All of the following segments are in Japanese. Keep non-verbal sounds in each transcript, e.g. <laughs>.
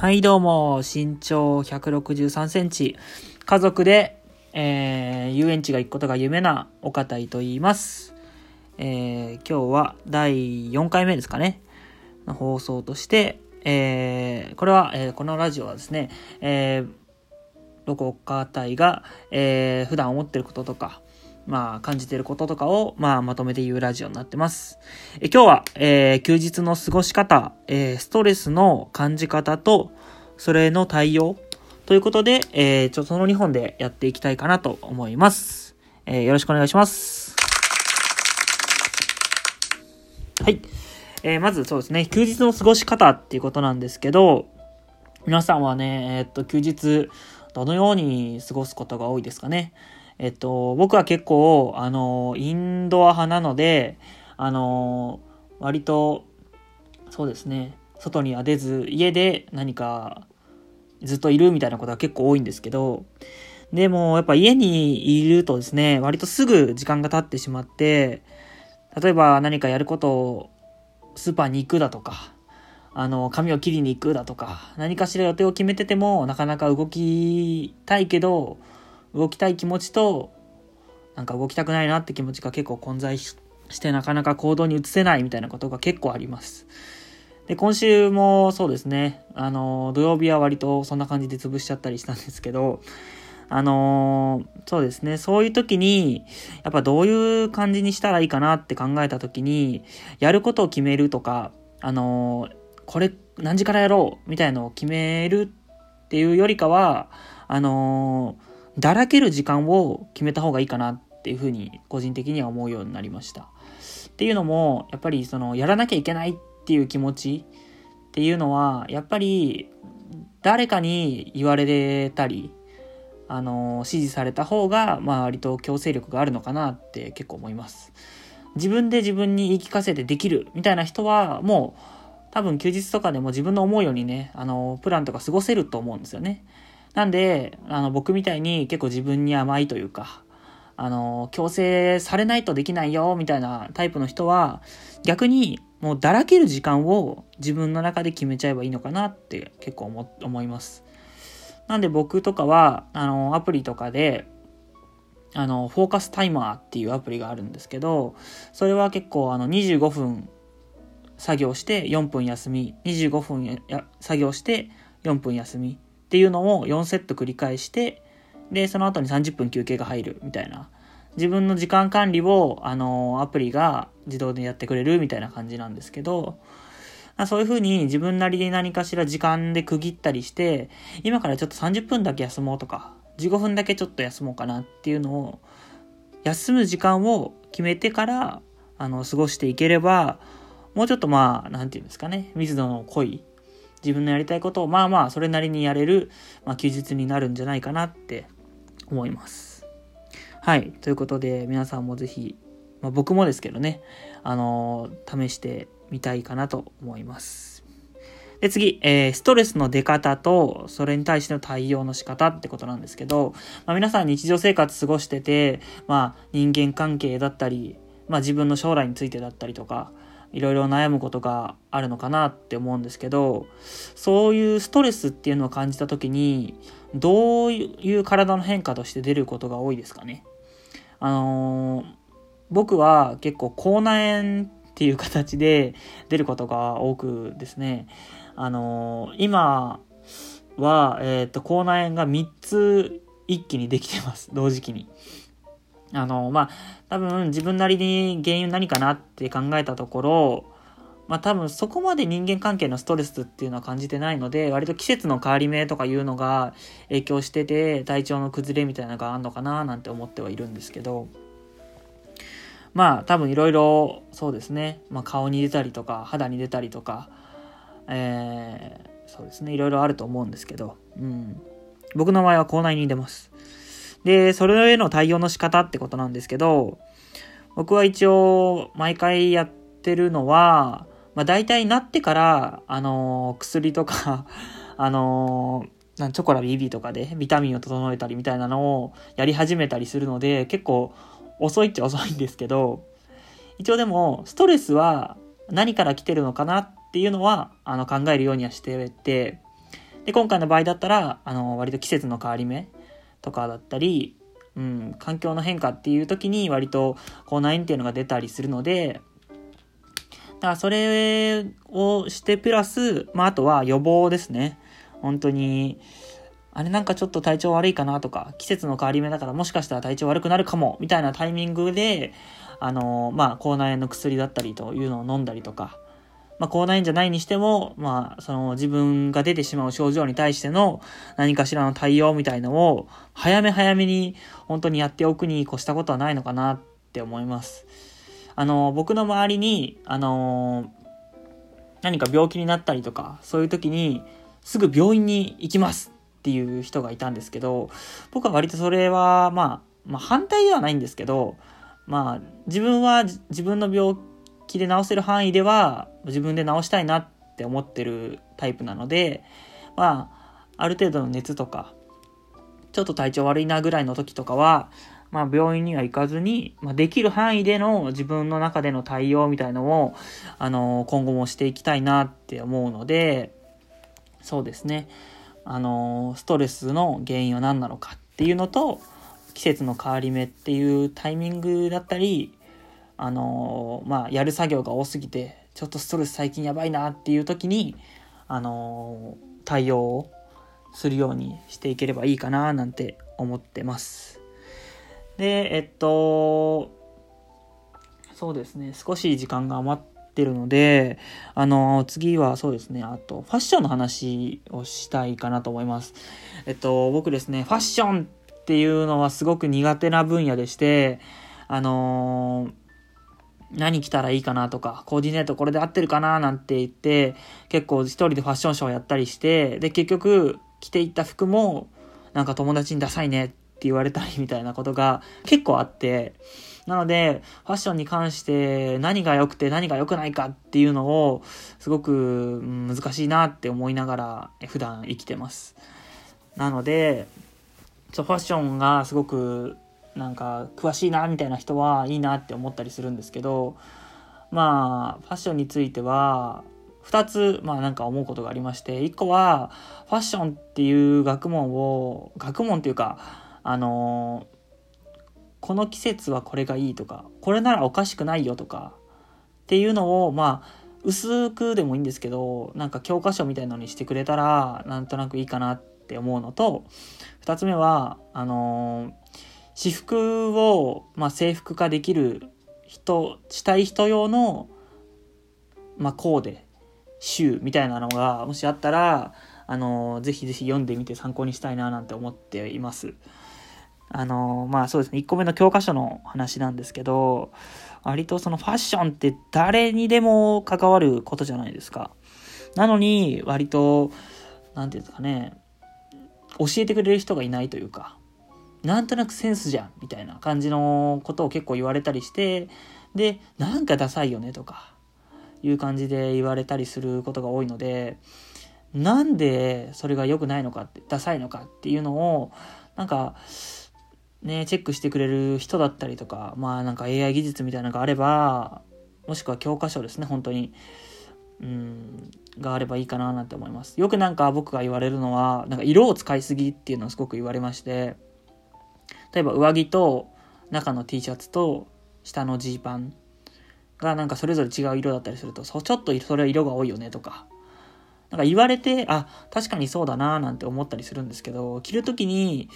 はい、どうも、身長163センチ、家族で、えー、遊園地が行くことが夢な岡田と言います。えー、今日は第4回目ですかね、の放送として、えー、これは、えーこのラジオはですね、えー、僕岡田が、えー、普段思ってることとか、まあ、感じてることとかを、まあ、まとめて言うラジオになってます。え今日は、えー休日の過ごし方、えーストレスの感じ方と、それの対応ということで、えーちょっとその2本でやっていきたいかなと思います。えーよろしくお願いします。はい。えーまずそうですね、休日の過ごし方っていうことなんですけど、皆さんはね、えーっと、休日、どのように過ごすことが多いですかね。えっと、僕は結構、あの、インドア派なので、あの、割と、そうですね、外には出ず、家で何かずっといるみたいなことが結構多いんですけど、でも、やっぱ家にいるとですね、割とすぐ時間が経ってしまって、例えば何かやることをスーパーに行くだとか、あの、髪を切りに行くだとか、何かしら予定を決めてても、なかなか動きたいけど、動きたい気持ちと、なんか動きたくないなって気持ちが結構混在しして、なかなか行動に移せないみたいなことが結構あります。で、今週もそうですね、あの、土曜日は割とそんな感じで潰しちゃったりしたんですけど、あのそうですね、そういう時に、やっぱどういう感じにしたらいいかなって考えた時に、やることを決めるとか、あのこれ何時からやろうみたいのを決めるっていうよりかは、あのだらける時間を決めた方がいいかなっていうふうに個人的には思うようになりました。っていうのも、やっぱりその、やらなきゃいけないっていう気持ちっていうのは、やっぱり誰かに言われたり、あの、指示された方が、まあ割と強制力があるのかなって結構思います。自分で自分に言い聞かせてできるみたいな人は、もう多分休日とかでも自分の思うようにね、あの、プランとか過ごせると思うんですよね。なんで、あの、僕みたいに結構自分に甘いというか、あの、強制されないとできないよ、みたいなタイプの人は、逆にもうだらける時間を自分の中で決めちゃえばいいのかなって結構思思います。なんで僕とかは、あの、アプリとかで、あの、フォーカスタイマーっていうアプリがあるんですけど、それは結構あの25分作業して4分休み、25分や作業して4分休みっていうのを4セット繰り返して、で、その後に30分休憩が入るみたいな。自分の時間管理を、あの、アプリが自動でやってくれるみたいな感じなんですけど、そういう風に自分なりに何かしら時間で区切ったりして、今からちょっと30分だけ休もうとか、15分だけちょっと休もうかなっていうのを、休む時間を決めてから、あの、過ごしていければ、もうちょっとまあ、なんていうんですかね、密度の濃い、自分のやりたいことをまあまあ、それなりにやれる、まあ、休日になるんじゃないかなって思います。はい。ということで、皆さんもぜひ、まあ、僕もですけどね、あのー試してみたいかなと思います。で、次、えーストレスの出方と、それに対しての対応の仕方ってことなんですけど、まあ、皆さん日常生活過ごしてて、まあ、人間関係だったり、まあ、自分の将来についてだったりとか、いろいろ悩むことがあるのかなって思うんですけど、そういうストレスっていうのを感じた時に、どういう体の変化として出ることが多いですかね。あのー僕は結構口内炎っていう形で出ることが多くですね、あのー今は、えっ、と、口内炎が3つ一気にできてます。同時期に。あのーまあ、多分自分なりに原因何かなって考えたところ、まあ多分そこまで人間関係のストレスっていうのは感じてないので、割と季節の変わり目とかいうのが影響してて、体調の崩れみたいなのがあるのかななんて思ってはいるんですけど、まあ多分いろいろそうですね、まあ、顔に出たりとか肌に出たりとか、えーそうですね。いろいろあると思うんですけど、うん、僕の場合は口内に出ます。でそれへの対応の仕方ってことなんですけど僕は一応毎回やってるのは、まあ、大体なってから、あのー薬とか <laughs> あのーなんチョコラ BB とかでビタミンを整えたりみたいなのをやり始めたりするので結構遅いっちゃ遅いんですけど、一応でも、ストレスは何から来てるのかなっていうのは、あの、考えるようにはしてて、で、今回の場合だったら、あの、割と季節の変わり目とかだったり、うん、環境の変化っていう時に割と口内炎っていうのが出たりするので、だからそれをしてプラス、まあ、あとは予防ですね。本当に、あれなんかちょっと体調悪いかなとか、季節の変わり目だからもしかしたら体調悪くなるかも、みたいなタイミングで、あの、まあ、口内炎の薬だったりというのを飲んだりとか、まあ、口内炎じゃないにしても、まあ、その自分が出てしまう症状に対しての何かしらの対応みたいのを、早め早めに本当にやっておくに越したことはないのかなって思います。あの、僕の周りに、あの、何か病気になったりとか、そういう時に、すぐ病院に行きますっていう人がいたんですけど、僕は割とそれは、まあ、まあ、反対ではないんですけど、まあ、自分は自分の病気で治せる範囲では、自分で治したいなって思ってるタイプなので、まあ、ある程度の熱とか、ちょっと体調悪いなぐらいの時とかは、まあ、病院には行かずに、まあ、できる範囲での自分の中での対応みたいのを、あの、今後もしていきたいなって思うので、そうですね。あの、ストレスの原因は何なのかっていうのと、季節の変わり目っていうタイミングだったり、あの、まあ、やる作業が多すぎて、ちょっとストレス最近やばいなっていう時に、あの、対応をするようにしていければいいかななんて思ってます。で、えっと、そうですね、少し時間が余ってるので、あの、次はそうですね、あと、ファッションの話をしたいかなと思います。えっと、僕ですね、ファッションっていうのはすごく苦手な分野でして、あの何着たらいいかなとか、コーディネートこれで合ってるかななんて言って、結構一人でファッションショーやったりして、で、結局着ていった服も、なんか友達にダサいねって言われたりみたいなことが結構あって、なので、ファッションに関して何が良くて何が良くないかっていうのを、すごく難しいなって思いながら普段生きてます。なので、ファッションがすごくなんか詳しいなみたいな人はいいなって思ったりするんですけど、まあ、ファッションについては、2つ、まあなんか思うことがありまして、1個は、ファッションっていう学問を、学問っていうか、あのこの季節はこれがいいとかこれならおかしくないよとかっていうのをまあ薄くでもいいんですけどなんか教科書みたいのにしてくれたらなんとなくいいかなって思うのと2つ目はあの私服を、まあ、制服化できる人したい人用の、まあ、コーデ集みたいなのがもしあったらあのぜひぜひ読んでみて参考にしたいななんて思っています。あの、まあそうですね、1個目の教科書の話なんですけど、割とそのファッションって誰にでも関わることじゃないですか。なのに、割と、なんていうんですかね、教えてくれる人がいないというか、なんとなくセンスじゃん、みたいな感じのことを結構言われたりして、で、なんかダサいよね、とか、いう感じで言われたりすることが多いので、なんでそれが良くないのかって、ダサいのかっていうのを、なんか、ね、チェックしてくれる人だったりとか、まあなんか AI 技術みたいなのがあれば、もしくは教科書ですね、本当に。うん、があればいいかななんて思います。よくなんか僕が言われるのは、なんか色を使いすぎっていうのをすごく言われまして、例えば上着と中の T シャツと下のジーパンがなんかそれぞれ違う色だったりすると、そちょっとそれは色が多いよねとか、なんか言われて、あ、確かにそうだななんて思ったりするんですけど、着るときに、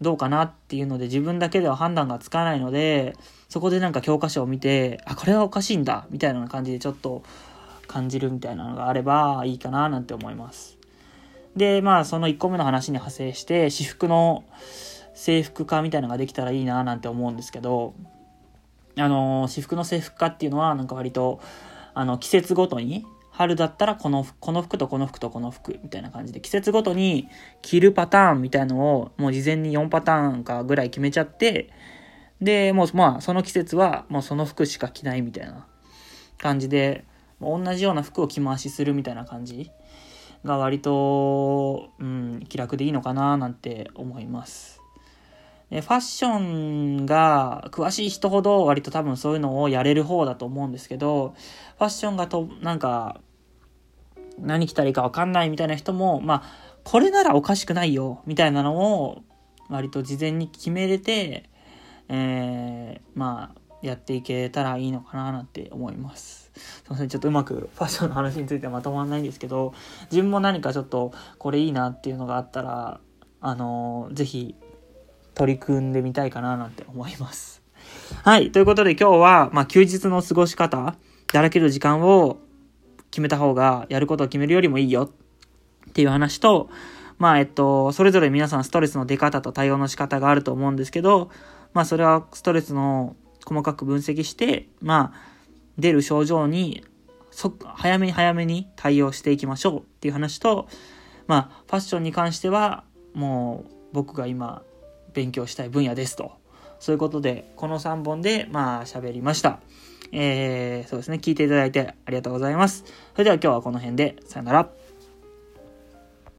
どうかなっていうので自分だけでは判断がつかないので、そこでなんか教科書を見て、あ、これはおかしいんだみたいな感じでちょっと感じるみたいなのがあればいいかななんて思います。で、まあその1個目の話に派生して、私服の制服化みたいなのができたらいいななんて思うんですけど、あの、私服の制服化っていうのはなんか割と、あの、季節ごとに春だったらこの、この服とこの服とこの服みたいな感じで、季節ごとに着るパターンみたいのをもう事前に4パターンかぐらい決めちゃって、で、もうまあその季節はもうその服しか着ないみたいな感じで、同じような服を着回しするみたいな感じが割と、うん、気楽でいいのかななんて思います。でファッションが詳しい人ほど割と多分そういうのをやれる方だと思うんですけど、ファッションがと、なんか、何着たらいいか分かんないみたいな人も、まあ、これならおかしくないよ、みたいなのを、割と事前に決めれて、えー、まあ、やっていけたらいいのかななんて思います。すいません、ちょっとうまくファッションの話についてはまとまらないんですけど、自分も何かちょっとこれいいなっていうのがあったら、あのー、ぜひ取り組んでみたいかななんて思います。はい。ということで今日は、まあ、休日の過ごし方、だらける時間を決めた方が、やることを決めるよりもいいよっていう話と、まあ、えっと、それぞれ皆さんストレスの出方と対応の仕方があると思うんですけど、まあ、それはストレスの細かく分析して、まあ、出る症状に、そ、早めに早めに対応していきましょうっていう話と、まあ、ファッションに関しては、もう、僕が今、勉強したい分野ですと。そういうことで、この3本で、まあ、喋りました。えー、そうですね、聞いていただいてありがとうございます。それでは今日はこの辺で、さよなら。